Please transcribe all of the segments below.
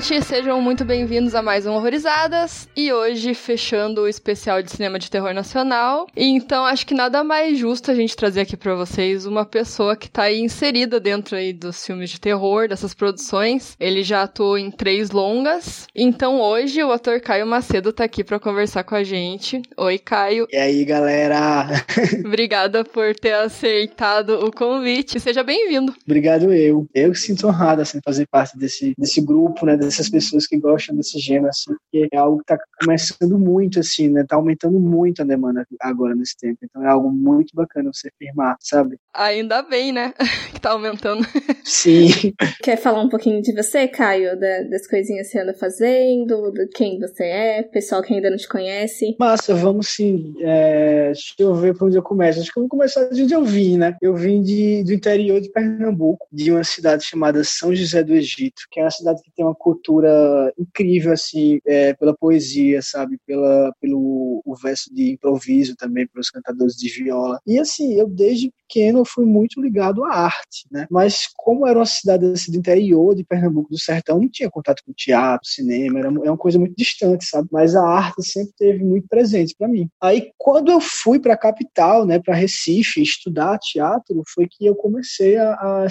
gente, sejam muito bem-vindos a mais um Horrorizadas. E hoje, fechando o especial de cinema de terror nacional. Então, acho que nada mais justo a gente trazer aqui para vocês uma pessoa que tá aí inserida dentro aí dos filmes de terror, dessas produções. Ele já atuou em três longas. Então, hoje, o ator Caio Macedo tá aqui para conversar com a gente. Oi, Caio. E aí, galera? Obrigada por ter aceitado o convite. Seja bem-vindo. Obrigado eu. Eu que sinto honrado, assim, fazer parte desse, desse grupo, né, dessas pessoas que gostam desse gênero, assim, porque é algo que tá começando muito, assim, né, tá aumentando muito a demanda agora nesse tempo, então é algo muito bacana você firmar, sabe? Ainda bem, né, que tá aumentando. Sim. Quer falar um pouquinho de você, Caio, da, das coisinhas que você anda fazendo, de quem você é, pessoal que ainda não te conhece? Massa, vamos sim, é, deixa eu ver por onde eu começo, acho que eu vou começar de onde eu vim, né, eu vim de, do interior de Pernambuco, de uma cidade chamada São José do Egito, que é uma cidade que tem uma cultura incrível, assim, é, pela poesia, sabe? Pela, pelo o verso de improviso também, pelos cantadores de viola. E, assim, eu desde pequeno eu fui muito ligado à arte, né? Mas como era uma cidade assim, do interior de Pernambuco, do sertão, não tinha contato com teatro, cinema, era, era uma coisa muito distante, sabe? Mas a arte sempre teve muito presente para mim. Aí, quando eu fui para a capital, né, para Recife, estudar teatro, foi que eu comecei a, a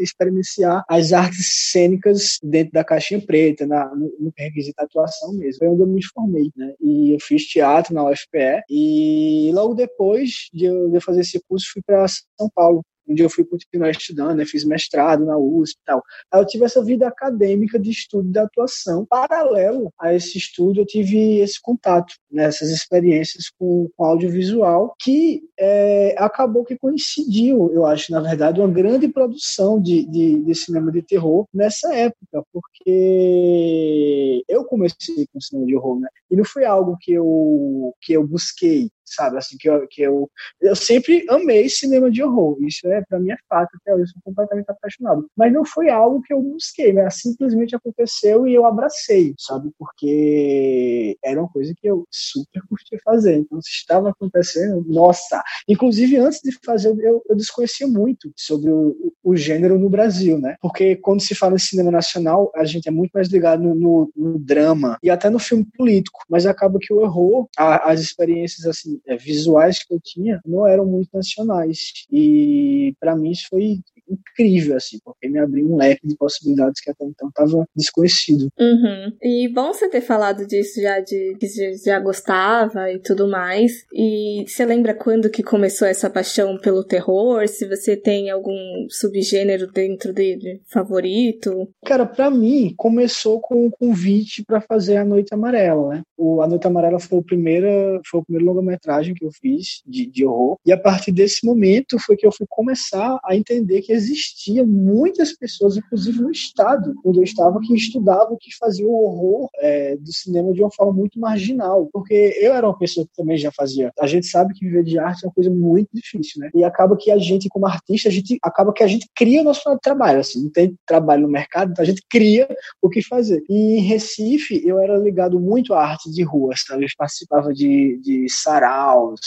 experienciar as artes cênicas dentro da caixinha preta, na, no, no requisito atuação mesmo. Foi onde eu me formei, né? E eu fiz teatro na UFPE e logo depois de eu, de eu fazer esse curso fui para São Paulo onde eu fui continuar estudando, né, fiz mestrado na USP e tal. Aí eu tive essa vida acadêmica de estudo de atuação. Paralelo a esse estudo, eu tive esse contato, né, essas experiências com, com audiovisual, que é, acabou que coincidiu, eu acho, na verdade, uma grande produção de, de, de cinema de terror nessa época, porque eu comecei com cinema de horror, né, e não foi algo que eu, que eu busquei, sabe? Assim, que eu, que eu, eu sempre amei cinema de horror. Isso é, para mim, é fato. Até hoje eu sou completamente apaixonado. Mas não foi algo que eu busquei, né? Simplesmente aconteceu e eu abracei, sabe? Porque era uma coisa que eu super curti fazer. Então, se estava acontecendo, nossa! Inclusive, antes de fazer, eu, eu desconhecia muito sobre o, o, gênero no Brasil, né? Porque quando se fala em cinema nacional, a gente é muito mais ligado no, no, no drama e até no filme político. Mas acaba que o horror, a, as experiências, assim, visuais que eu tinha não eram muito nacionais. E para mim isso foi incrível, assim, porque me abriu um leque de possibilidades que até então estava desconhecido. Uhum. E bom você ter falado disso já, de que já gostava e tudo mais. E você lembra quando que começou essa paixão pelo terror? Se você tem algum subgênero dentro dele favorito? Cara, para mim começou com o convite para fazer a Noite Amarela, né? O a Noite Amarela foi o primeiro, foi o primeiro longa-metragem que eu fiz de, de horror. E a partir desse momento foi que eu fui começar a entender que existia muitas pessoas, inclusive no estado onde eu estava, que estudavam, que faziam o horror é, do cinema de uma forma muito marginal. Porque eu era uma pessoa que também já fazia. A gente sabe que viver de arte é uma coisa muito difícil, né? E acaba que a gente, como artista, a gente acaba que a gente cria o nosso trabalho. Assim, não tem trabalho no mercado, então a gente cria o que fazer. E em Recife, eu era ligado muito à arte de rua, sabe? Eu participava de, de saraus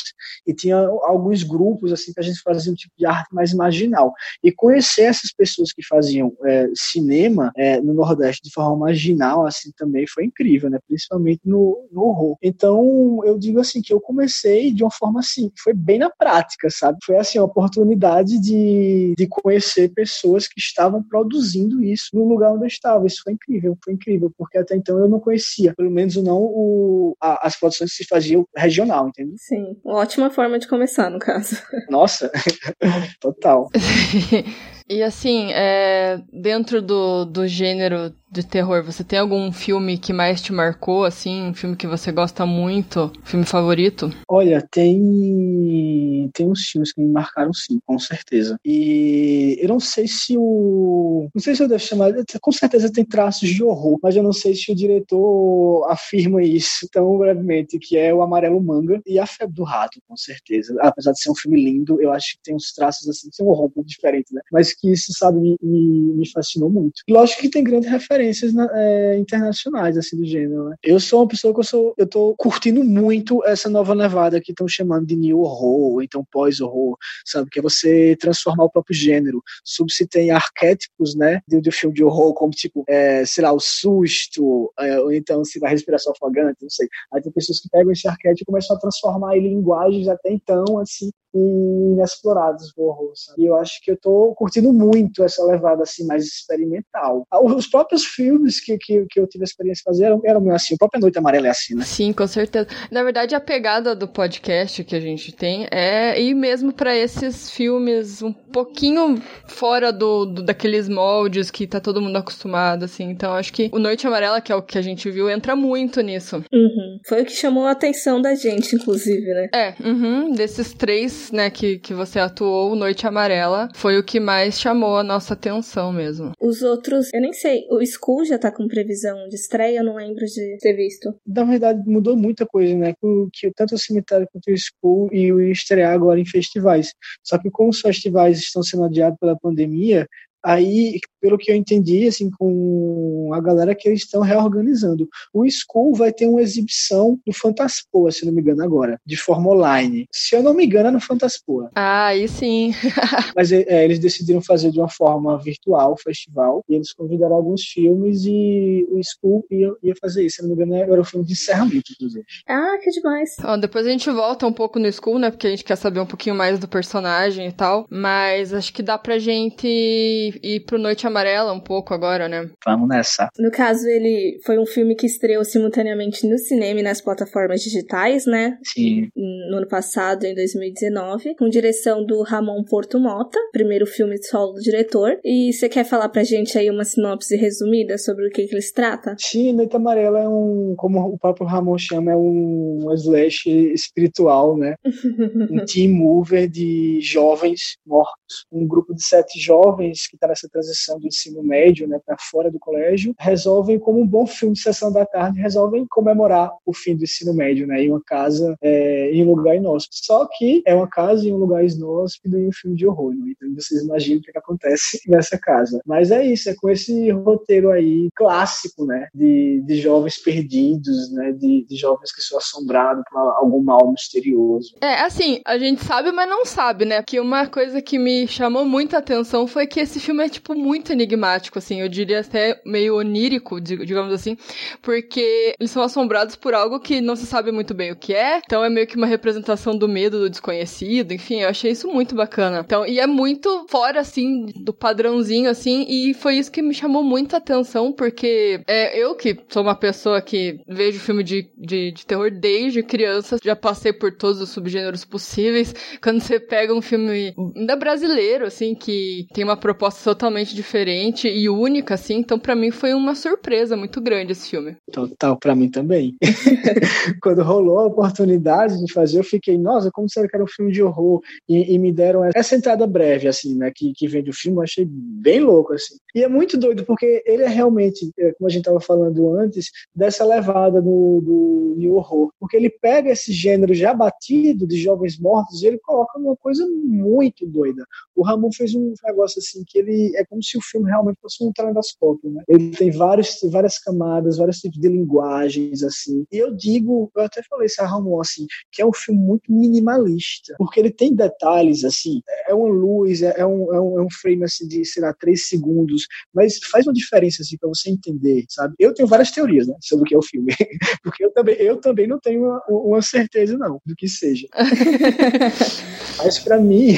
e tinha alguns grupos assim que a gente fazia um tipo de arte mais marginal. E conhecer essas pessoas que faziam é, cinema é, no Nordeste de forma marginal, assim, também foi incrível, né? Principalmente no, no horror. Então, eu digo assim, que eu comecei de uma forma assim, foi bem na prática, sabe? Foi assim, a oportunidade de, de conhecer pessoas que estavam produzindo isso no lugar onde eu estava. Isso foi incrível, foi incrível, porque até então eu não conhecia, pelo menos não o, a, as produções que se faziam regional, entendeu? Sim, ótima forma de começar, no caso. Nossa, total. E assim, é, dentro do, do gênero de terror, você tem algum filme que mais te marcou, assim, um filme que você gosta muito, filme favorito? Olha, tem tem uns filmes que me marcaram sim, com certeza. E eu não sei se o não sei se eu devo chamar, com certeza tem traços de horror, mas eu não sei se o diretor afirma isso tão brevemente, que é o Amarelo Manga e a Febre do Rato, com certeza. Apesar de ser um filme lindo, eu acho que tem uns traços assim, tem um horror um pouco diferente, né? Mas que isso, sabe, me, me fascinou muito. Lógico que tem grande referência referências é, internacionais assim do gênero. Né? Eu sou uma pessoa que eu sou, eu tô curtindo muito essa nova levada que estão chamando de new horror, ou então pós-horror, sabe? Que é você transformar o próprio gênero. Se tem arquétipos, né, do, filme de horror, como tipo, é, sei lá, o susto, é, ou então se vai respiração afogante, não sei. Aí tem pessoas que pegam esse arquétipo e começam a transformar em linguagens até então, assim, inexplorados do horror. Sabe? E eu acho que eu tô curtindo muito essa levada assim mais experimental. Ah, os próprios filmes que, que, que eu tive a experiência de fazer eram, eram assim, o próprio Noite Amarela é assim, né? Sim, com certeza. Na verdade, a pegada do podcast que a gente tem é ir mesmo para esses filmes um pouquinho fora do, do, daqueles moldes que tá todo mundo acostumado, assim. Então, acho que o Noite Amarela, que é o que a gente viu, entra muito nisso. Uhum. Foi o que chamou a atenção da gente, inclusive, né? É, uhum, desses três né, que, que você atuou, Noite Amarela, foi o que mais chamou a nossa atenção mesmo. Os outros, eu nem sei, o School já tá com previsão de estreia, eu não lembro de ter visto. Na verdade, mudou muita coisa, né? Que tanto o Cemitério quanto o School e o estrear agora em festivais. Só que como os festivais estão sendo adiados pela pandemia, Aí, pelo que eu entendi, assim, com a galera que eles estão reorganizando. O School vai ter uma exibição do Fantaspoa, se não me engano agora, de forma online. Se eu não me engano, é no Fantaspoa. Ah, aí sim. Mas é, é, eles decidiram fazer de uma forma virtual o festival, e eles convidaram alguns filmes e o School ia, ia fazer isso. Se não me engano, era o filme de encerramento, inclusive. Ah, que demais. Ó, depois a gente volta um pouco no School, né, porque a gente quer saber um pouquinho mais do personagem e tal, mas acho que dá pra gente ir pro Noite Amarela um pouco agora, né? Vamos nessa. No caso, ele foi um filme que estreou simultaneamente no cinema e nas plataformas digitais, né? Sim. No ano passado, em 2019, com direção do Ramon Porto Mota, primeiro filme solo do diretor. E você quer falar pra gente aí uma sinopse resumida sobre o que, que ele se trata? Sim, Noite Amarela é um, como o próprio Ramon chama, é um slash espiritual, né? um team mover de jovens mortos. Um grupo de sete jovens que tá nessa transição do ensino médio né, para fora do colégio, resolvem, como um bom filme de sessão da tarde, resolvem comemorar o fim do ensino médio né, em uma casa, é, em um lugar inóspito. Só que é uma casa em um lugar inóspito e um filme de horror. Né? Então vocês imaginam o que, que acontece nessa casa. Mas é isso, é com esse roteiro aí clássico, né, de, de jovens perdidos, né, de, de jovens que são assombrados por algum mal misterioso. É, assim, a gente sabe, mas não sabe, né? Que uma coisa que me chamou muita atenção foi que esse filme é tipo, muito enigmático, assim. Eu diria até meio onírico, digamos assim. Porque eles são assombrados por algo que não se sabe muito bem o que é. Então é meio que uma representação do medo do desconhecido. Enfim, eu achei isso muito bacana. Então, e é muito fora, assim, do padrãozinho, assim. E foi isso que me chamou muita atenção, porque é, eu que sou uma pessoa que vejo filme de, de, de terror desde criança, já passei por todos os subgêneros possíveis. Quando você pega um filme ainda brasileiro, assim, que tem uma proposta totalmente diferente e única, assim. Então, para mim, foi uma surpresa muito grande esse filme. Total, para mim também. Quando rolou a oportunidade de fazer, eu fiquei, nossa, como será que era um filme de horror? E, e me deram essa entrada breve, assim, né, que, que vem do filme, eu achei bem louco, assim. E é muito doido, porque ele é realmente, é, como a gente tava falando antes, dessa levada do, do new horror. Porque ele pega esse gênero já batido de jovens mortos e ele coloca numa coisa muito doida. O Ramon fez um negócio assim que ele é como se o filme realmente fosse um telescópio, né? Ele tem vários, várias camadas, vários tipos de linguagens, assim. E eu digo, eu até falei isso a Ramon, assim, que é um filme muito minimalista, porque ele tem detalhes, assim, é uma luz, é, é um, é um, é um frame, assim, de, sei lá, três segundos, mas faz uma diferença, assim, pra você entender, sabe? Eu tenho várias teorias, né, sobre o que é o filme, porque eu também, eu também não tenho uma, uma certeza, não, do que seja. mas para mim,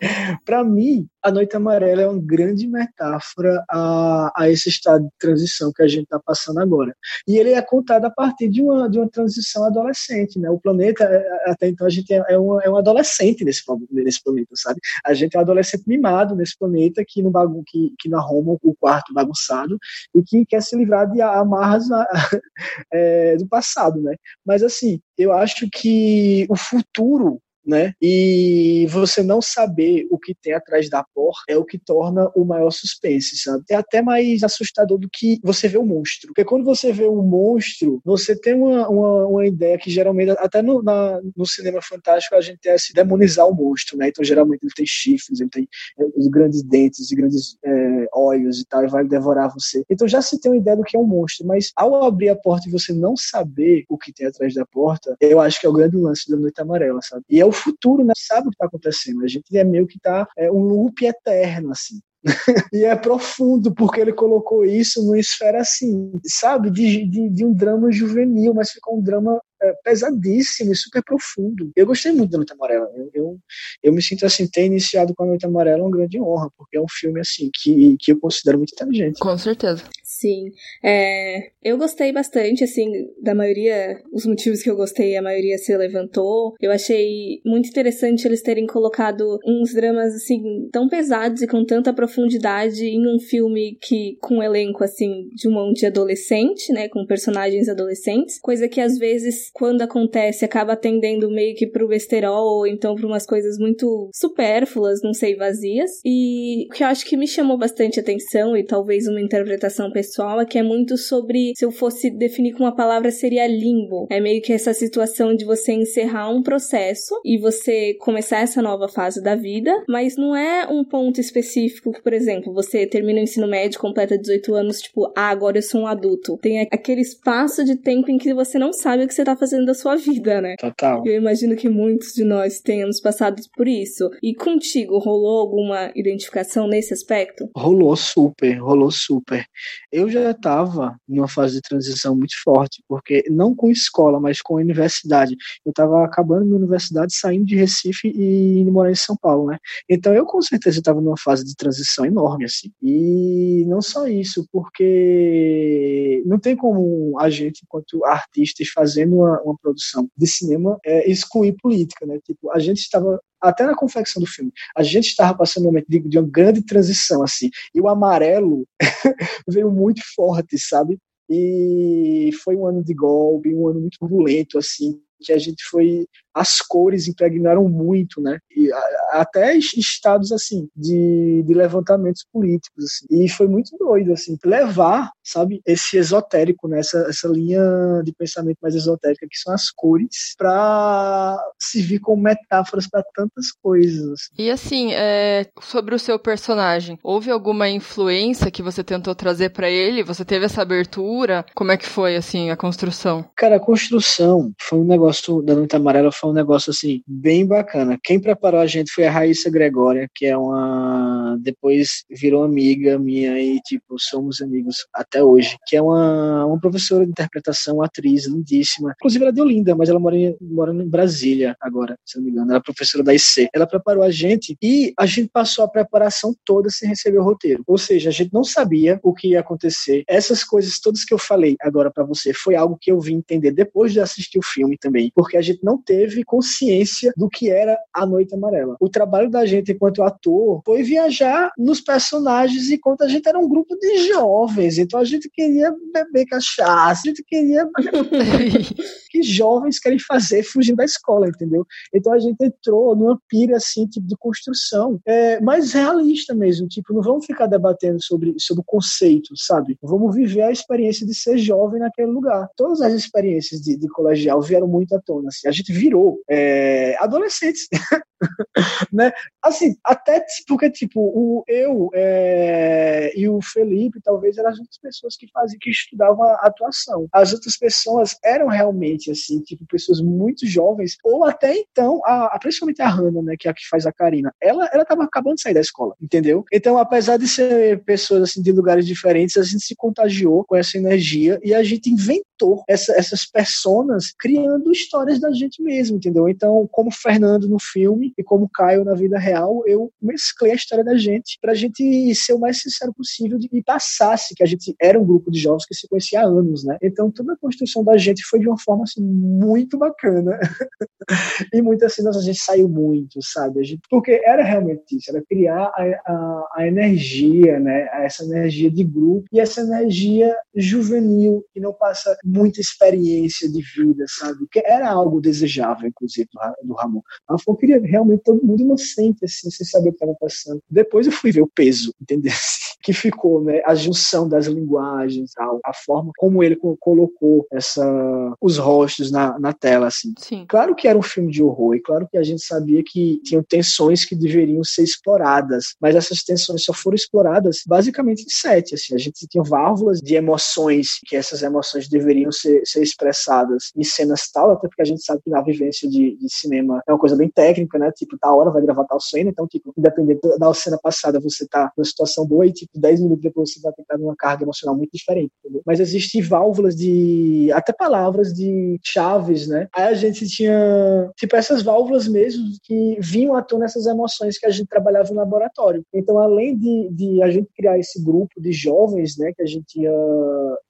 para mim, a Noite Amarela é uma grande metáfora a, a esse estado de transição que a gente está passando agora. E ele é contado a partir de uma, de uma transição adolescente, né? O planeta, é, é, até então, a gente é, é, um, é um adolescente nesse, nesse planeta, sabe? A gente é um adolescente mimado nesse planeta que, no bagun que, que não arruma o quarto bagunçado e que quer se livrar de amarras é, do passado, né? Mas, assim, eu acho que o futuro né? E você não saber o que tem atrás da porta é o que torna o maior suspense, sabe? É até mais assustador do que você ver o monstro. Porque quando você vê um monstro, você tem uma, uma, uma ideia que geralmente, até no, na, no cinema fantástico, a gente é se demonizar o monstro, né? Então, geralmente ele tem chifres, ele tem é, os grandes dentes e grandes é, olhos e tal, e vai devorar você. Então já se tem uma ideia do que é um monstro, mas ao abrir a porta e você não saber o que tem atrás da porta, eu acho que é o grande lance da Noite Amarela, sabe? E é o futuro, né? Sabe o que tá acontecendo. A gente é meio que tá é, um loop eterno, assim. e é profundo, porque ele colocou isso numa esfera assim, sabe, de, de, de um drama juvenil, mas ficou um drama é, pesadíssimo e super profundo. Eu gostei muito da Noite Amarela. Eu, eu, eu, me sinto assim, ter iniciado com a Noite Amarela é uma grande honra, porque é um filme assim que, que eu considero muito inteligente. Com certeza. Sim. É, eu gostei bastante, assim, da maioria, os motivos que eu gostei, a maioria se levantou. Eu achei muito interessante eles terem colocado uns dramas, assim, tão pesados e com tanta profundidade em um filme que, com um elenco, assim, de um monte de adolescente, né, com personagens adolescentes, coisa que às vezes, quando acontece, acaba tendendo meio que pro besterol, ou então pra umas coisas muito supérfluas, não sei, vazias. E o que eu acho que me chamou bastante atenção, e talvez uma interpretação pessoal, pessoal, é que é muito sobre, se eu fosse definir com uma palavra, seria limbo. É meio que essa situação de você encerrar um processo e você começar essa nova fase da vida, mas não é um ponto específico que, por exemplo, você termina o ensino médio, completa 18 anos, tipo, ah, agora eu sou um adulto. Tem aquele espaço de tempo em que você não sabe o que você tá fazendo da sua vida, né? Total. Eu imagino que muitos de nós tenhamos passado por isso. E contigo, rolou alguma identificação nesse aspecto? Rolou super, rolou super eu já estava numa fase de transição muito forte, porque não com escola, mas com universidade. Eu estava acabando minha universidade, saindo de Recife e indo morar em São Paulo, né? Então eu com certeza estava numa fase de transição enorme, assim. E não só isso, porque não tem como a gente, enquanto artistas, fazendo uma, uma produção de cinema, é, excluir política, né? Tipo, a gente estava até na confecção do filme, a gente estava passando um momento de, de uma grande transição, assim, e o amarelo veio muito forte, sabe? E foi um ano de golpe, um ano muito turbulento, assim, que a gente foi as cores impregnaram muito, né? E até estados assim de, de levantamentos políticos assim. E foi muito doido assim levar, sabe, esse esotérico nessa né? essa linha de pensamento mais esotérica que são as cores para servir como metáforas para tantas coisas. Assim. E assim, é, sobre o seu personagem, houve alguma influência que você tentou trazer para ele? Você teve essa abertura? Como é que foi assim a construção? Cara, a construção foi um negócio da Noite Amarela foi um negócio assim bem bacana. Quem preparou a gente foi a Raíssa Gregória, que é uma depois virou amiga minha e tipo somos amigos até hoje, que é uma, uma professora de interpretação, atriz lindíssima. Inclusive ela é de Olinda, mas ela mora em, mora em Brasília agora, se não me engano. Ela é professora da IC. Ela preparou a gente e a gente passou a preparação toda sem receber o roteiro. Ou seja, a gente não sabia o que ia acontecer. Essas coisas todas que eu falei agora para você foi algo que eu vim entender depois de assistir o filme também, porque a gente não teve consciência do que era a Noite Amarela. O trabalho da gente enquanto ator foi viajar nos personagens enquanto a gente era um grupo de jovens. Então a gente queria beber cachaça, a gente queria que jovens querem fazer fugindo da escola, entendeu? Então a gente entrou numa pira assim, tipo de construção, é, mais realista mesmo, tipo, não vamos ficar debatendo sobre sobre o conceito, sabe? Vamos viver a experiência de ser jovem naquele lugar. Todas as experiências de, de colegial vieram muito à tona. Assim. A gente virou é, adolescentes. né? Assim, até porque, tipo, o, eu é, e o Felipe, talvez, eram as outras pessoas que faziam, que estudavam a atuação. As outras pessoas eram realmente, assim, tipo, pessoas muito jovens, ou até então, a, a principalmente a Hannah, né, que é a que faz a Karina, ela, ela tava acabando de sair da escola, entendeu? Então, apesar de ser pessoas, assim, de lugares diferentes, a gente se contagiou com essa energia e a gente inventou essa, essas personas criando histórias da gente mesmo, entendeu? Então, como Fernando no filme e como Caio na vida real, eu mesclei a história da gente para a gente ser o mais sincero possível e passasse que a gente era um grupo de jovens que se conhecia há anos, né? Então, toda a construção da gente foi de uma forma assim, muito bacana. e muitas cenas a gente saiu muito, sabe? Gente, porque era realmente isso, era criar a, a, a energia, né? Essa energia de grupo e essa energia juvenil que não passa muita experiência de vida, sabe? Que era algo desejável, inclusive, do, do Ramon. Eu queria realmente todo mundo inocente, assim, sem saber o que estava passando. Depois eu fui ver o peso, entendeu? que ficou, né? A junção das linguagens, a, a forma como ele colocou essa, os rostos na, na tela, assim. Sim. Claro que era um filme de horror e claro que a gente sabia que tinham tensões que deveriam ser exploradas, mas essas tensões só foram exploradas basicamente em sete, assim. A gente tinha válvulas de emoções, que essas emoções deveriam ser, ser expressadas em cenas tal, até porque a gente sabe que na vivência de, de cinema é uma coisa bem técnica, né? Tipo, tal hora vai gravar tal cena, então, tipo, independente da cena passada, você tá numa situação boa e, tipo, 10 minutos depois você vai estar numa carga emocional muito diferente, entendeu? Mas existem válvulas de, até palavras de chaves, né? Aí a gente tinha, tipo, essas válvulas mesmo que vinham à tona essas emoções que a gente trabalhava no laboratório. Então, além de, de a gente criar esse grupo de jovens, né, que a gente ia,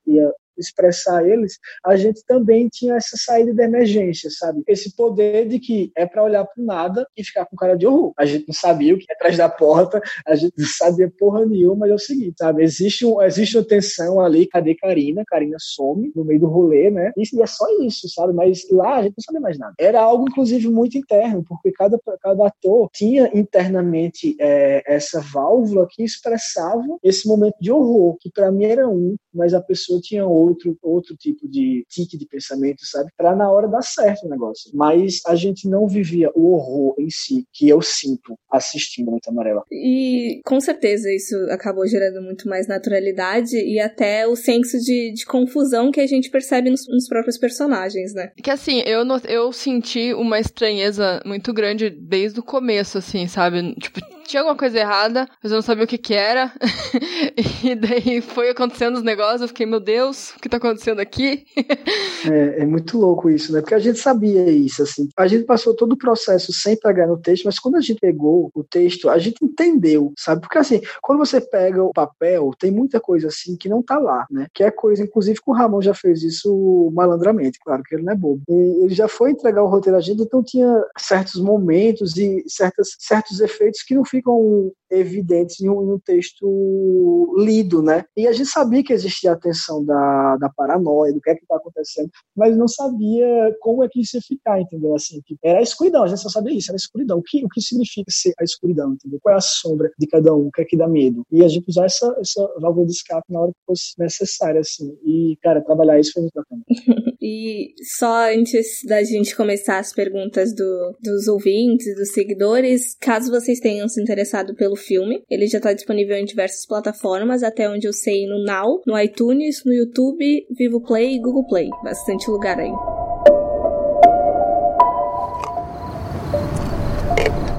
ia expressar eles, a gente também tinha essa saída de emergência, sabe? Esse poder de que é para olhar para nada e ficar com cara de horror. A gente não sabia o que é atrás da porta, a gente não sabia porra nenhuma, mas é o seguinte, sabe? Existe, um, existe uma tensão ali, cadê Karina? Karina some no meio do rolê, né? E é só isso, sabe? Mas lá a gente não sabia mais nada. Era algo, inclusive, muito interno, porque cada, cada ator tinha internamente é, essa válvula que expressava esse momento de horror, que para mim era um, mas a pessoa tinha outro outro, outro tipo de tique de pensamento, sabe? Para na hora dar certo o negócio. Mas a gente não vivia o horror em si, que eu sinto assistindo Noite Amarela. E com certeza isso acabou gerando muito mais naturalidade e até o senso de, de confusão que a gente percebe nos, nos próprios personagens, né? Que assim, eu, eu senti uma estranheza muito grande desde o começo, assim, sabe? Tipo, tinha alguma coisa errada, mas eu não sabia o que que era. e daí foi acontecendo os negócios, eu fiquei, meu Deus, o que tá acontecendo aqui? é, é, muito louco isso, né? Porque a gente sabia isso, assim. A gente passou todo o processo sem pegar no texto, mas quando a gente pegou o texto, a gente entendeu, sabe? Porque assim, quando você pega o papel, tem muita coisa assim que não tá lá, né? Que é coisa, inclusive, que o Ramon já fez isso malandramente, claro que ele não é bobo. E ele já foi entregar o roteiro a gente, então tinha certos momentos e certas, certos efeitos que não ficam evidentes em um, em um, texto lido, né? E a gente sabia que existia a tensão da, da paranoia, do que é que está acontecendo, mas não sabia como é que isso ia ficar, entendeu? Assim, que era a escuridão, a gente só sabia isso, era a escuridão. O que, o que significa ser a escuridão, entendeu? Qual é a sombra de cada um, o que é que dá medo? E a gente usar essa, essa válvula de escape na hora que fosse necessária, assim. E, cara, trabalhar isso foi muito bacana. e só antes da gente começar as perguntas do, dos ouvintes, dos seguidores, caso vocês tenham se interessado pelo filme. Ele já está disponível em diversas plataformas, até onde eu sei no Now, no iTunes, no YouTube, Vivo Play e Google Play. Bastante lugar aí.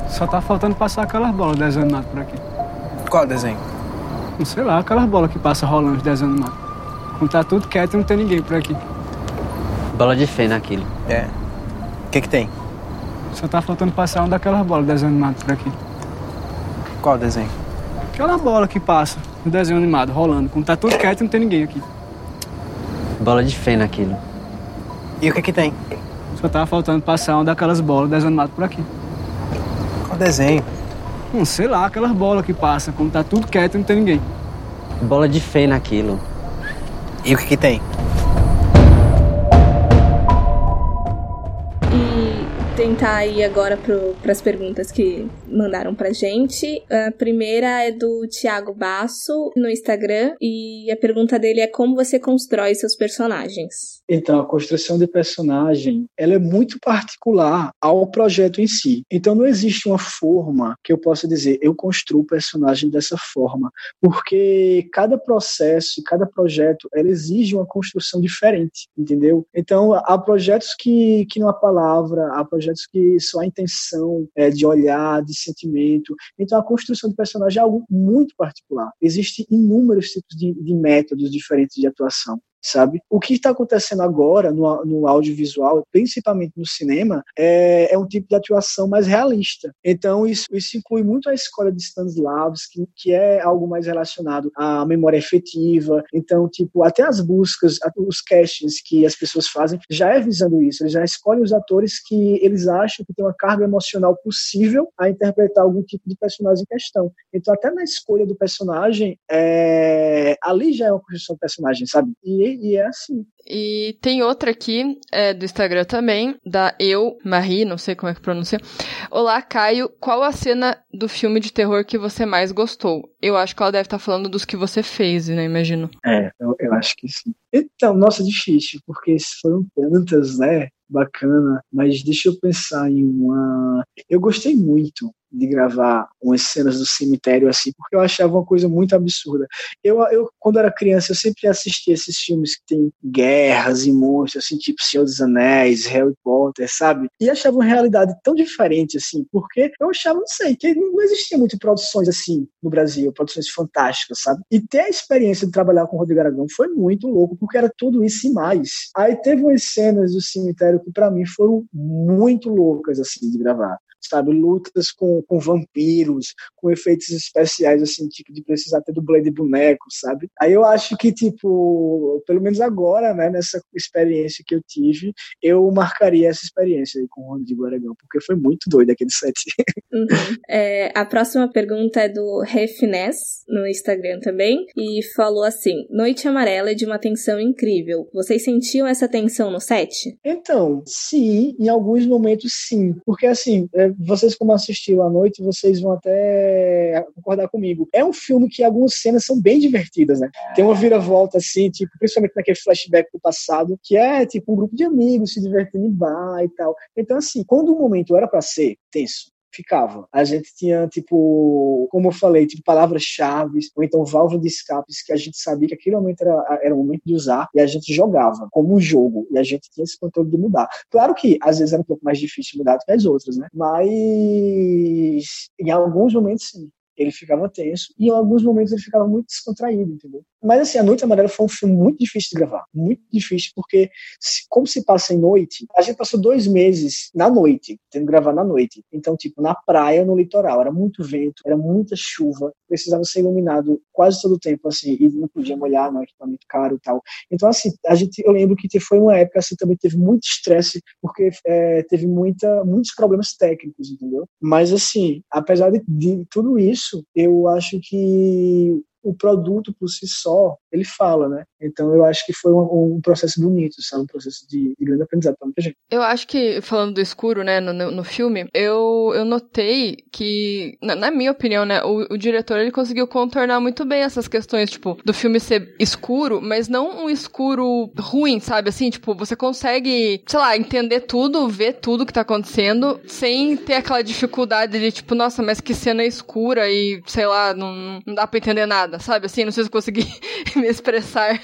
Só tá faltando passar aquelas bolas desenhando por aqui. Qual desenho? Não sei lá, aquelas bolas que passa rolando desenhando mato. Quando tá tudo quieto e não tem ninguém por aqui. Bola de fé naquilo. É. O que que tem? Só tá faltando passar uma daquelas bolas desenhando mato por aqui. Qual desenho? Aquela bola que passa no desenho animado, rolando. Quando tá tudo quieto, não tem ninguém aqui. Bola de fé naquilo. E o que que tem? Só tava faltando passar uma daquelas bolas desenho animado por aqui. Qual desenho? Não sei lá, aquelas bolas que passam. Quando tá tudo quieto, não tem ninguém. Bola de fé naquilo. E o que que tem? Tentar ir agora para as perguntas que mandaram pra gente. A primeira é do Thiago Basso no Instagram e a pergunta dele é como você constrói seus personagens. Então, a construção de personagem, ela é muito particular ao projeto em si. Então, não existe uma forma que eu possa dizer, eu construo o personagem dessa forma, porque cada processo, cada projeto, ela exige uma construção diferente, entendeu? Então, há projetos que, que não há palavra, há projetos que só a intenção é, de olhar, de sentimento. Então, a construção de personagem é algo muito particular. Existem inúmeros tipos de, de métodos diferentes de atuação sabe? O que está acontecendo agora no, no audiovisual, principalmente no cinema, é, é, um tipo de atuação mais realista. Então, isso, isso inclui muito a escola de Stanislavski, que é algo mais relacionado à memória efetiva. Então, tipo, até as buscas, os castings que as pessoas fazem, já é visando isso. Eles já escolhem os atores que eles acham que tem uma carga emocional possível a interpretar algum tipo de personagem em questão. Então, até na escolha do personagem, é, ali já é uma construção do personagem, sabe? E e é assim. E tem outra aqui, é, do Instagram também, da Eu Marie, não sei como é que pronuncia. Olá, Caio. Qual a cena do filme de terror que você mais gostou? Eu acho que ela deve estar falando dos que você fez, né? Imagino. É, eu, eu acho que sim. Então, nossa, difícil, porque foram tantas, né? Bacana, mas deixa eu pensar em uma. Eu gostei muito de gravar umas cenas do cemitério assim, porque eu achava uma coisa muito absurda. Eu, eu quando era criança, eu sempre assistia esses filmes que tem guerras e monstros, assim, tipo Senhor dos Anéis, Harry Potter, sabe? E achava uma realidade tão diferente, assim, porque eu achava, não sei, que não existia muito produções assim no Brasil, produções fantásticas, sabe? E ter a experiência de trabalhar com o Rodrigo Aragão foi muito louco, porque era tudo isso e mais. Aí teve umas cenas do cemitério que para mim foram muito loucas, assim, de gravar sabe? Lutas com, com vampiros, com efeitos especiais, assim, tipo, de precisar ter dublê de boneco, sabe? Aí eu acho que, tipo, pelo menos agora, né, nessa experiência que eu tive, eu marcaria essa experiência aí com o Rodrigo Aragão, porque foi muito doido aquele set. Uhum. É, a próxima pergunta é do Refines, no Instagram também, e falou assim: Noite Amarela é de uma tensão incrível. Vocês sentiam essa tensão no set? Então, sim, em alguns momentos sim. Porque assim, é, vocês como assistiram à noite, vocês vão até concordar comigo. É um filme que algumas cenas são bem divertidas, né? Tem uma vira-volta assim, tipo, principalmente naquele flashback do passado, que é tipo um grupo de amigos se divertindo em bar e tal. Então assim, quando o momento era para ser tenso, ficava. A gente tinha, tipo, como eu falei, tipo, palavras-chave, ou então válvula de escapes, que a gente sabia que aquele momento era, era o momento de usar, e a gente jogava como um jogo, e a gente tinha esse controle de mudar. Claro que, às vezes, era um pouco mais difícil mudar do que as outras, né? Mas, em alguns momentos, sim ele ficava tenso e em alguns momentos ele ficava muito descontraído, entendeu? Mas assim, A Noite Amarela foi um filme muito difícil de gravar, muito difícil, porque como se passa em noite, a gente passou dois meses na noite, tendo que gravar na noite. Então, tipo, na praia, no litoral, era muito vento, era muita chuva, precisava ser iluminado quase todo o tempo, assim, e não podia molhar no equipamento caro e tal. Então, assim, a gente, eu lembro que foi uma época, assim, também teve muito estresse, porque é, teve muita, muitos problemas técnicos, entendeu? Mas, assim, apesar de, de tudo isso, eu acho que o produto por si só, ele fala, né? Então eu acho que foi um, um processo bonito, sabe? Um processo de, de grande aprendizado para muita gente. Eu acho que, falando do escuro, né, no, no filme, eu, eu notei que, na, na minha opinião, né, o, o, diretor, ele conseguiu contornar muito bem essas questões, tipo, do filme ser escuro, mas não um escuro ruim, sabe? Assim, tipo, você consegue, sei lá, entender tudo, ver tudo que tá acontecendo, sem ter aquela dificuldade de, tipo, nossa, mas que cena escura e, sei lá, não, não dá pra entender nada sabe? Assim, não sei se consegui me expressar.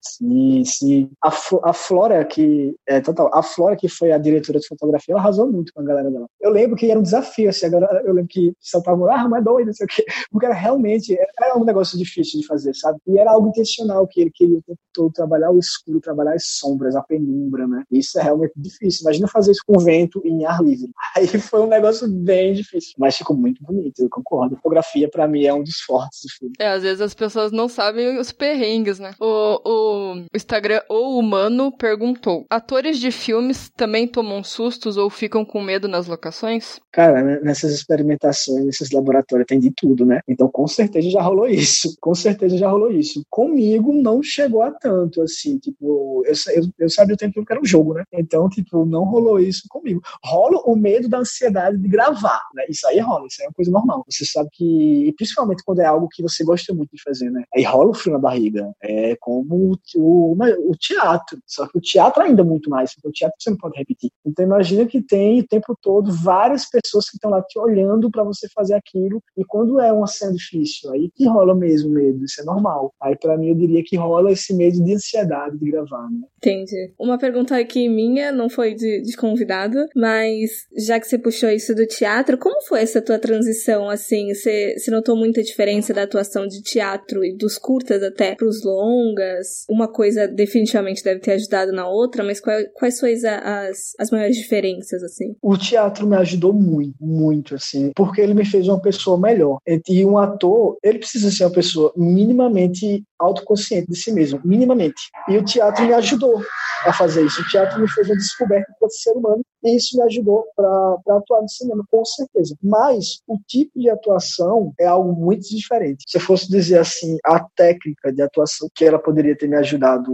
sim, sim. A, a Flora, que. É, total, a Flora, que foi a diretora de fotografia, ela arrasou muito com a galera dela. Eu lembro que era um desafio, assim, agora eu lembro que Paulo, ah, mas é doido, não sei o quê. Porque era realmente era um negócio difícil de fazer, sabe? E era algo intencional que ele queria o tempo todo trabalhar o escuro, trabalhar as sombras, a penumbra, né? Isso é realmente difícil. Imagina fazer isso com vento em ar livre. Aí foi um negócio bem difícil, mas ficou muito bonito, eu concordo. A fotografia, para mim, é um dos fortes filme. É, às vezes as pessoas não sabem os perrengues, né? O, o Instagram ou Humano perguntou: atores de filmes também tomam sustos ou ficam com medo nas locações? Cara, nessas experimentações, nesses laboratórios, tem de tudo, né? Então, com certeza já rolou isso. Com certeza já rolou isso. Comigo não chegou a tanto, assim, tipo, eu, eu, eu sabia o tempo que era um jogo, né? Então, tipo, não rolou isso comigo. Rola o medo da ansiedade de gravar, né? Isso aí rola, isso aí é uma coisa normal. Você sabe que, principalmente quando é algo que você gosta muito de fazer, né? Aí rola o frio na barriga. É como o, o, o teatro. Só que o teatro ainda muito mais, porque o teatro você não pode repetir. Então imagina que tem o tempo todo várias pessoas que estão lá te olhando para você fazer aquilo. E quando é uma cena difícil, aí que rola mesmo medo, isso é normal. Aí para mim eu diria que rola esse medo de ansiedade de gravar, né? Entendi. Uma pergunta aqui minha, não foi de, de convidado, mas já que você puxou isso do teatro, como foi essa tua transição, assim? Você notou muita diferença da atuação de teatro e dos curtas até pros longas? Uma coisa definitivamente deve ter ajudado na outra, mas quais, quais são as, as maiores diferenças, assim? O teatro me ajudou muito, muito, assim, porque ele me fez uma pessoa melhor. E um ator, ele precisa ser uma pessoa minimamente autoconsciente de si mesmo, minimamente. E o teatro me ajudou a fazer isso. O teatro me fez uma descoberta enquanto ser humano E isso me ajudou para atuar no cinema, com certeza. Mas o tipo de atuação é algo muito diferente. Se eu fosse dizer assim, a técnica de atuação que ela poderia ter me ajudado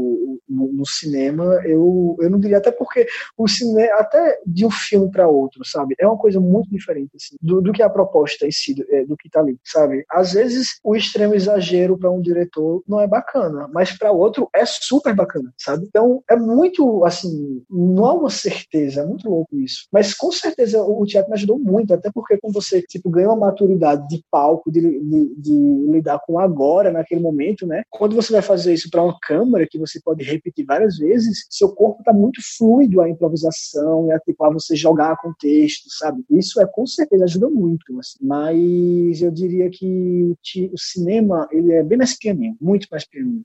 no, no cinema, eu, eu não diria, até porque o cinema, até de um filme para outro, sabe? É uma coisa muito diferente assim, do, do que a proposta em si, do, é, do que tá ali, sabe? Às vezes o extremo exagero para um diretor não é bacana, mas para outro é super bacana, sabe? Então é muito assim, não há uma certeza, é muito louco isso. Mas com certeza o, teatro me ajudou muito, até porque quando você tipo ganha uma maturidade de palco, de, de, de lidar com agora, naquele momento, né? Quando você vai fazer isso para uma câmera que você pode repetir várias vezes, seu corpo está muito fluido à improvisação, a, tipo, a você jogar com texto, sabe? Isso é com certeza ajuda muito, assim. mas eu diria que o cinema ele é bem mais pianinho, muito mais pianinho.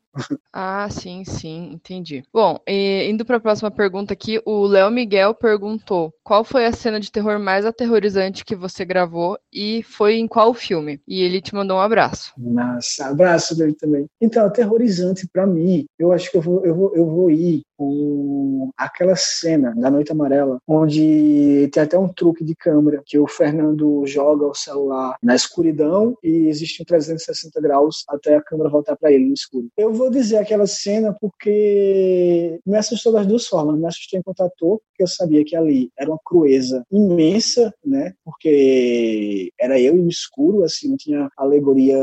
Ah, sim, sim, entendi. Bom, indo para a próxima pergunta aqui, o Léo Miguel perguntou: qual foi a cena de terror mais aterrorizante que você gravou e foi em qual filme? E ele te mandou um abraço. Nossa, abraço dele também. Então, aterrorizante para mim, eu acho que eu vou, eu vou, eu vou ir com aquela cena da Noite Amarela, onde tem até um truque de câmera que o Fernando joga o celular na escuridão e existe um 360 graus até a câmera voltar para ele no escuro. Eu vou dizer aquela cena porque me assustou das duas formas. Me assustou enquanto ator, porque eu sabia que ali era uma crueza imensa, né? Porque era eu e o escuro, assim, não tinha alegoria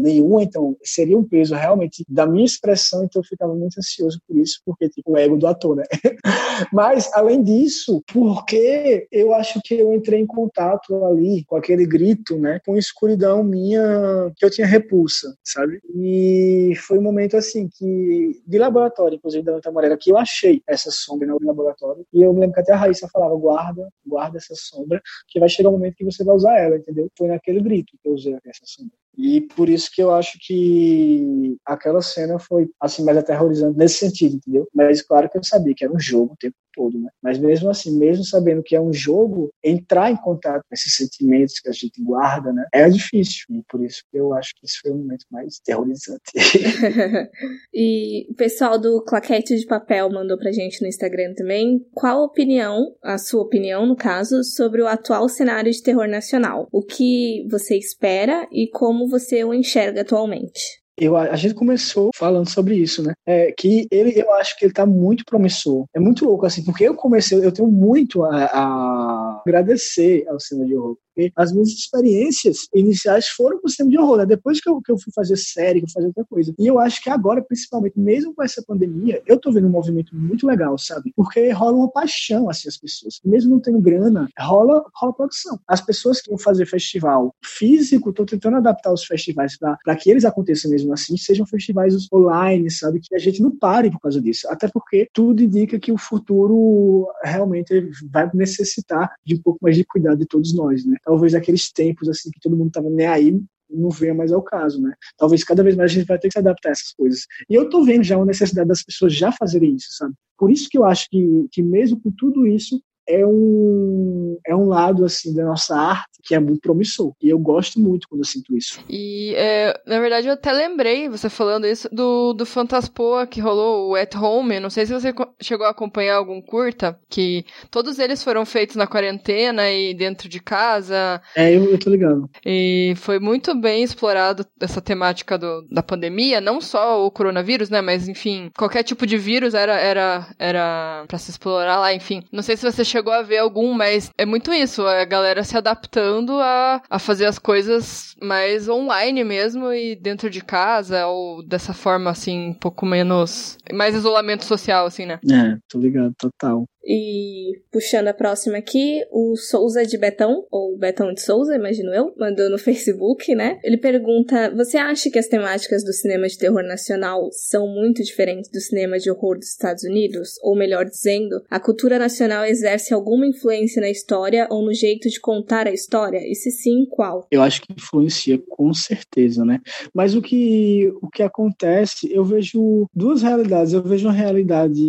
nenhuma, então seria um peso realmente da minha expressão, então eu ficava muito ansioso por isso, porque tipo, o ego do ator, né? Mas, além disso, porque eu acho que eu entrei em contato ali com aquele grito, né? Com escuridão minha, que eu tinha repulsa, sabe? E foi um momento, assim, que de laboratório, inclusive, da Anta Moreira, que eu achei essa sombra no laboratório. E eu me lembro que até a Raíssa falava, guarda, guarda essa sombra, que vai chegar um momento que você vai usar ela, entendeu? Foi naquele grito que eu usei essa sombra. E por isso que eu acho que aquela cena foi assim mais aterrorizante nesse sentido, entendeu? Mas claro que eu sabia que era um jogo o tempo todo, né? Mas mesmo assim, mesmo sabendo que é um jogo, entrar em contato com esses sentimentos que a gente guarda, né? É difícil. E por isso eu acho que esse foi o momento mais terrorizante. e o pessoal do Claquete de Papel mandou pra gente no Instagram também. Qual a opinião, a sua opinião, no caso, sobre o atual cenário de terror nacional? O que você espera e como você o enxerga atualmente? Eu, a gente começou falando sobre isso, né? É, que ele, eu acho que ele tá muito promissor. É muito louco, assim, porque eu comecei, eu tenho muito a, a agradecer ao cinema de horror porque as minhas experiências iniciais foram com o cinema de horror, né? depois que eu, que eu fui fazer série, que eu fazer outra coisa. E eu acho que agora, principalmente, mesmo com essa pandemia, eu tô vendo um movimento muito legal, sabe? Porque rola uma paixão, assim, as pessoas. Mesmo não tendo grana, rola, rola produção. As pessoas que vão fazer festival físico, tô tentando adaptar os festivais para que eles aconteçam mesmo assim, sejam festivais online, sabe? Que a gente não pare por causa disso. Até porque tudo indica que o futuro realmente vai necessitar de um pouco mais de cuidado de todos nós, né? Talvez aqueles tempos assim que todo mundo estava nem aí não venha mais ao caso, né? Talvez cada vez mais a gente vai ter que se adaptar a essas coisas. E eu tô vendo já uma necessidade das pessoas já fazerem isso, sabe? Por isso que eu acho que, que mesmo com tudo isso, é um, é um lado assim da nossa arte que é muito promissor. E eu gosto muito quando eu sinto isso. E, é, na verdade, eu até lembrei, você falando isso, do, do Fantaspoa que rolou, o At Home. Não sei se você chegou a acompanhar algum curta, que todos eles foram feitos na quarentena e dentro de casa. É, eu, eu tô ligando. E foi muito bem explorado essa temática do, da pandemia, não só o coronavírus, né? Mas, enfim, qualquer tipo de vírus era, era, era pra se explorar lá, enfim. Não sei se você chegou a ver algum, mas é muito isso, a galera se adaptando a, a fazer as coisas mais online mesmo e dentro de casa, ou dessa forma, assim, um pouco menos. mais isolamento social, assim, né? É, tô ligado, total. E puxando a próxima aqui, o Souza de Betão, ou Betão de Souza, imagino eu, mandou no Facebook, né? Ele pergunta: Você acha que as temáticas do cinema de terror nacional são muito diferentes do cinema de horror dos Estados Unidos? Ou melhor dizendo, a cultura nacional exerce alguma influência na história ou no jeito de contar a história? E se sim, qual? Eu acho que influencia com certeza, né? Mas o que, o que acontece, eu vejo duas realidades. Eu vejo uma realidade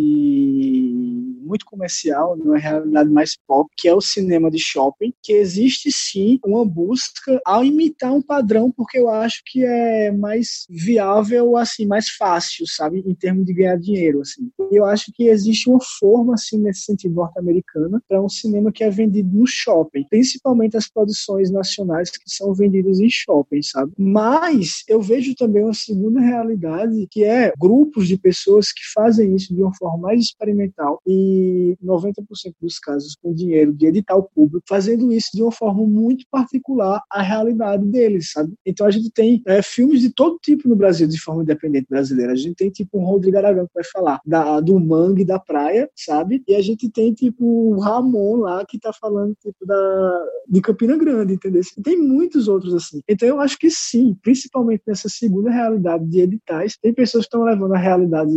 muito comercial, numa realidade mais pop, que é o cinema de shopping, que existe sim uma busca a imitar um padrão, porque eu acho que é mais viável, assim, mais fácil, sabe, em termos de ganhar dinheiro, assim. Eu acho que existe uma forma, assim, nesse sentido norte-americana, para um cinema que é vendido no shopping, principalmente as produções nacionais que são vendidas em shopping, sabe? Mas eu vejo também uma segunda realidade, que é grupos de pessoas que fazem isso de uma forma mais experimental e 90% dos casos com dinheiro de edital público, fazendo isso de uma forma muito particular à realidade deles, sabe? Então a gente tem é, filmes de todo tipo no Brasil, de forma independente brasileira. A gente tem tipo um Rodrigo Aragão que vai falar da, do mangue da praia, sabe? E a gente tem tipo o Ramon lá que tá falando tipo da, de Campina Grande, entendeu? Tem muitos outros assim. Então eu acho que sim, principalmente nessa segunda realidade de editais, tem pessoas que estão levando a realidade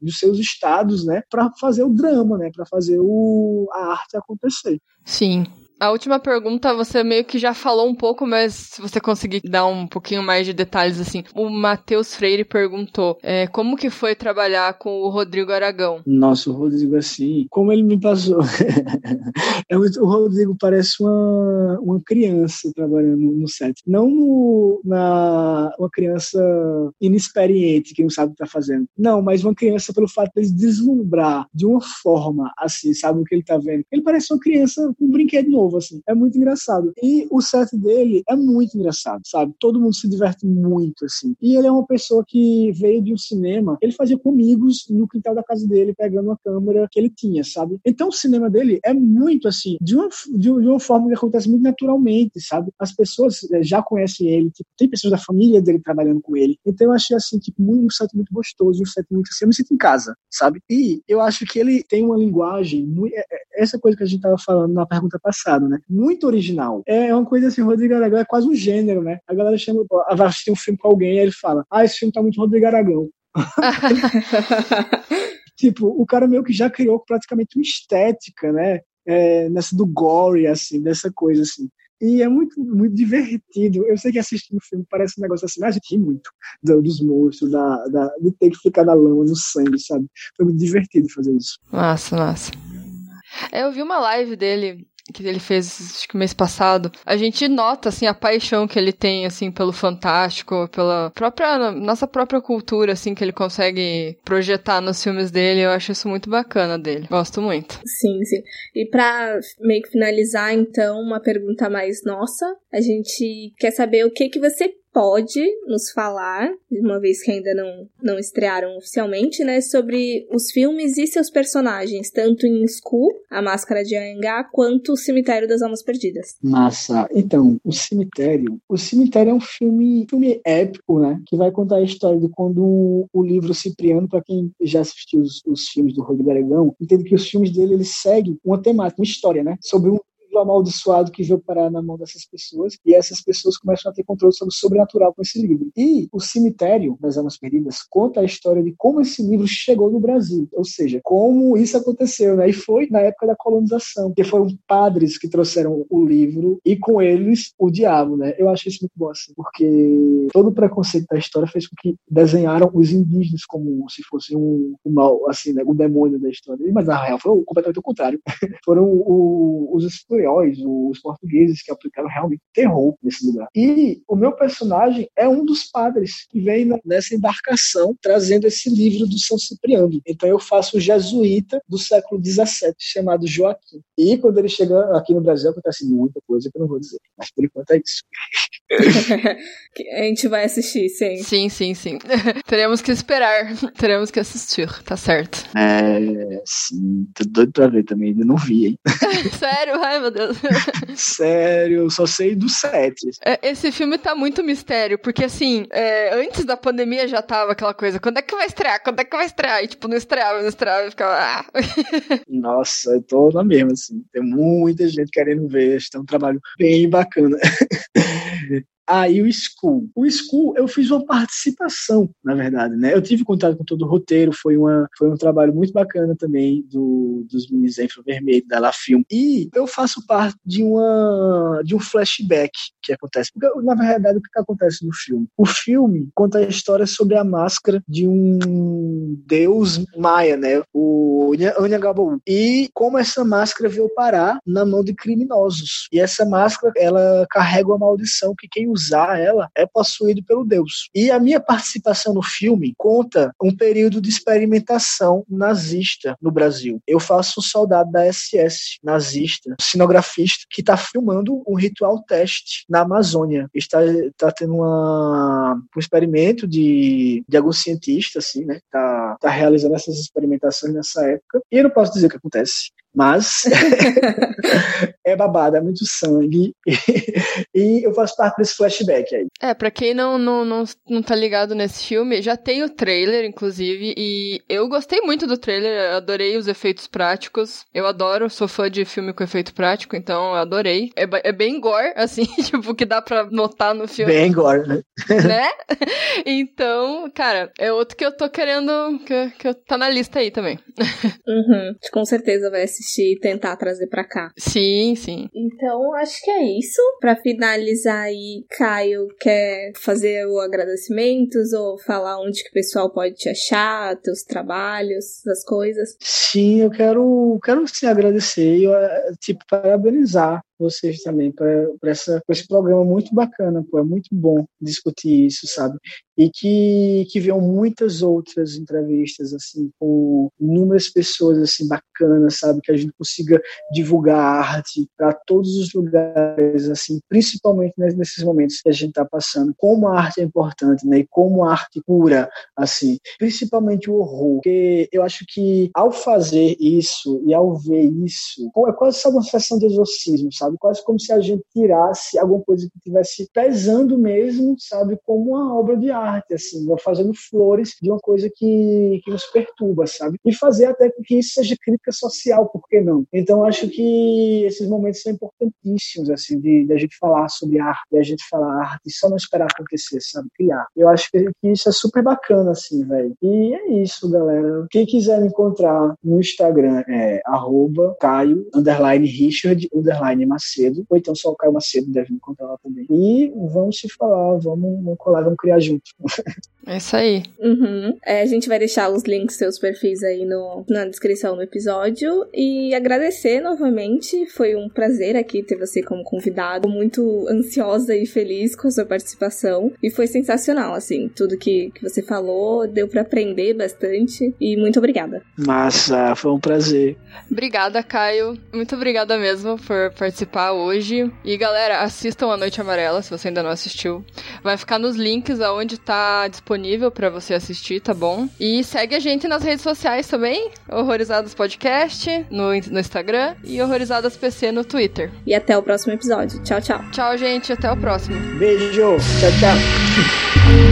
dos seus estados, né, para fazer o drama, né, para fazer o, a arte acontecer. Sim. A última pergunta você meio que já falou um pouco, mas se você conseguir dar um pouquinho mais de detalhes assim. O Matheus Freire perguntou é, como que foi trabalhar com o Rodrigo Aragão. Nossa, o Rodrigo assim, como ele me passou. é muito, o Rodrigo parece uma, uma criança trabalhando no set. Não no, na, uma criança inexperiente que não sabe o que está fazendo. Não, mas uma criança pelo fato de deslumbrar de uma forma assim, sabe o que ele está vendo. Ele parece uma criança com um brinquedo novo novo, assim. É muito engraçado. E o set dele é muito engraçado, sabe? Todo mundo se diverte muito, assim. E ele é uma pessoa que veio de um cinema, ele fazia com amigos no quintal da casa dele, pegando uma câmera que ele tinha, sabe? Então o cinema dele é muito, assim, de uma, de uma forma que acontece muito naturalmente, sabe? As pessoas eh, já conhecem ele, tipo, tem pessoas da família dele trabalhando com ele. Então eu achei, assim, tipo, um set muito gostoso, um set muito assim, eu me sinto em casa, sabe? E eu acho que ele tem uma linguagem, é, é, essa coisa que a gente tava falando na pergunta passada, né? Muito original. É uma coisa assim, Rodrigo Aragão é quase um gênero, né? A galera chama, vai assistir um filme com alguém e ele fala, ah, esse filme tá muito Rodrigo Aragão. tipo, o cara meio que já criou praticamente uma estética, né? É, nessa do gore, assim, dessa coisa, assim. E é muito, muito divertido. Eu sei que assistindo o filme parece um negócio assim, mas a gente ri muito do, dos monstros, da, da, de ter que ficar na lama, no sangue, sabe? Foi muito divertido fazer isso. Massa, massa. É, eu vi uma live dele que ele fez acho que mês passado, a gente nota assim a paixão que ele tem assim pelo fantástico, pela própria nossa própria cultura assim que ele consegue projetar nos filmes dele. Eu acho isso muito bacana dele. Gosto muito. Sim, sim. E para meio que finalizar então, uma pergunta mais nossa, a gente quer saber o que que você pode nos falar, uma vez que ainda não, não estrearam oficialmente, né, sobre os filmes e seus personagens, tanto em School, A Máscara de Anhangá, quanto O Cemitério das Almas Perdidas. Massa. Então, O Cemitério. O Cemitério é um filme, filme épico, né, que vai contar a história de quando o livro Cipriano, para quem já assistiu os, os filmes do Rodrigo Aragão, entende que os filmes dele eles seguem uma temática, uma história, né, sobre um livro amaldiçoado que veio parar na mão dessas pessoas, e essas pessoas começam a ter controle sobre o sobrenatural com esse livro. E o Cemitério das Almas Perdidas conta a história de como esse livro chegou no Brasil, ou seja, como isso aconteceu, né? E foi na época da colonização, que foram padres que trouxeram o livro e com eles o diabo, né? Eu acho isso muito bom, assim, porque todo o preconceito da história fez com que desenharam os indígenas como se fossem um, um mal, assim, né? O demônio da história. Mas na real foi completamente o contrário. foram o, os espanhóis, os portugueses que aplicaram realmente terror nesse lugar. E o meu personagem é um dos padres que vem nessa embarcação trazendo esse livro do São Cipriano. Então eu faço o jesuíta do século XVII, chamado Joaquim. E quando ele chega aqui no Brasil, acontece muita coisa que eu não vou dizer. Mas por enquanto é isso. a gente vai assistir, sim. Sim, sim, sim. Teremos que esperar. Teremos que assistir, tá certo. É, sim. Tô doido pra ver também, ainda não vi, hein? Sério? Ai, meu Deus. Sério, só sei do set. É, esse filme tá muito mistério, porque assim, é, antes da pandemia já tava aquela coisa, quando é que vai estrear? Quando é que vai estrear? E tipo, não estreava, não estreava, e ficava. Ah. Nossa, eu tô na mesma, assim. Tem muita gente querendo ver, acho que é um trabalho bem bacana. Aí o School. O School, eu fiz uma participação, na verdade, né? Eu tive contato com todo o roteiro, foi, uma, foi um trabalho muito bacana também do, dos meninos da Infravermelho, da La Film. E eu faço parte de, uma, de um flashback que acontece. Porque, na verdade, o que acontece no filme? O filme conta a história sobre a máscara de um deus maia, né? O Onyangabaú. E como essa máscara veio parar na mão de criminosos. E essa máscara, ela carrega uma maldição que quem usar ela é possuído pelo deus. E a minha participação no filme conta um período de experimentação nazista no Brasil. Eu faço um soldado da SS nazista, cinografista, que está filmando um ritual teste na Amazônia. Está, está tendo uma, um experimento de, de alguns cientistas, assim, né? Está tá realizando essas experimentações nessa época. E eu não posso dizer o que acontece. Mas é babado, é muito sangue. e eu faço parte desse flashback aí. É, pra quem não, não, não, não tá ligado nesse filme, já tem o trailer, inclusive, e eu gostei muito do trailer, adorei os efeitos práticos. Eu adoro, sou fã de filme com efeito prático, então eu adorei. É, é bem gore, assim, tipo, que dá pra notar no filme. Bem gore, né? né? Então, cara, é outro que eu tô querendo, que, que tá na lista aí também. uhum, com certeza vai assistir assistir e tentar trazer para cá. Sim, sim. Então, acho que é isso. Para finalizar aí, Caio quer fazer o agradecimentos ou falar onde que o pessoal pode te achar, teus trabalhos, as coisas? Sim, eu quero, quero sim agradecer e tipo parabenizar vocês também por esse programa muito bacana, pô, é muito bom discutir isso, sabe? E que, que venham muitas outras entrevistas, assim, com inúmeras pessoas, assim, bacanas, sabe? Que a gente consiga divulgar arte para todos os lugares, assim, principalmente nesses momentos que a gente está passando. Como a arte é importante, né? E como a arte cura, assim, principalmente o horror. Porque eu acho que ao fazer isso e ao ver isso, é quase uma sensação de exorcismo, sabe? Sabe? Quase como se a gente tirasse alguma coisa que estivesse pesando mesmo, sabe? Como uma obra de arte, assim, fazendo flores de uma coisa que, que nos perturba, sabe? E fazer até que isso seja crítica social, por que não? Então, acho que esses momentos são importantíssimos, assim, de, de a gente falar sobre arte, de a gente falar arte e só não esperar acontecer, sabe? Criar. Eu acho que, isso é super bacana, assim, velho. E é isso, galera. Quem quiser me encontrar no Instagram é arroba Caio, underline Richard, underline Macedo, ou então só o Caio Macedo deve me encontrar lá também. E vamos se falar, vamos, vamos colar, vamos criar junto. É isso aí. Uhum. É, a gente vai deixar os links, seus perfis aí no, na descrição do episódio. E agradecer novamente. Foi um prazer aqui ter você como convidado. Muito ansiosa e feliz com a sua participação. E foi sensacional, assim. Tudo que, que você falou deu para aprender bastante. E muito obrigada. Massa, foi um prazer. Obrigada, Caio. Muito obrigada mesmo por participar hoje. E galera, assistam A Noite Amarela se você ainda não assistiu. Vai ficar nos links aonde tá disponível para você assistir, tá bom? E segue a gente nas redes sociais também, Horrorizadas Podcast no, no Instagram e Horrorizadas PC no Twitter. E até o próximo episódio. Tchau, tchau. Tchau, gente. Até o próximo. Beijo. Tchau, tchau.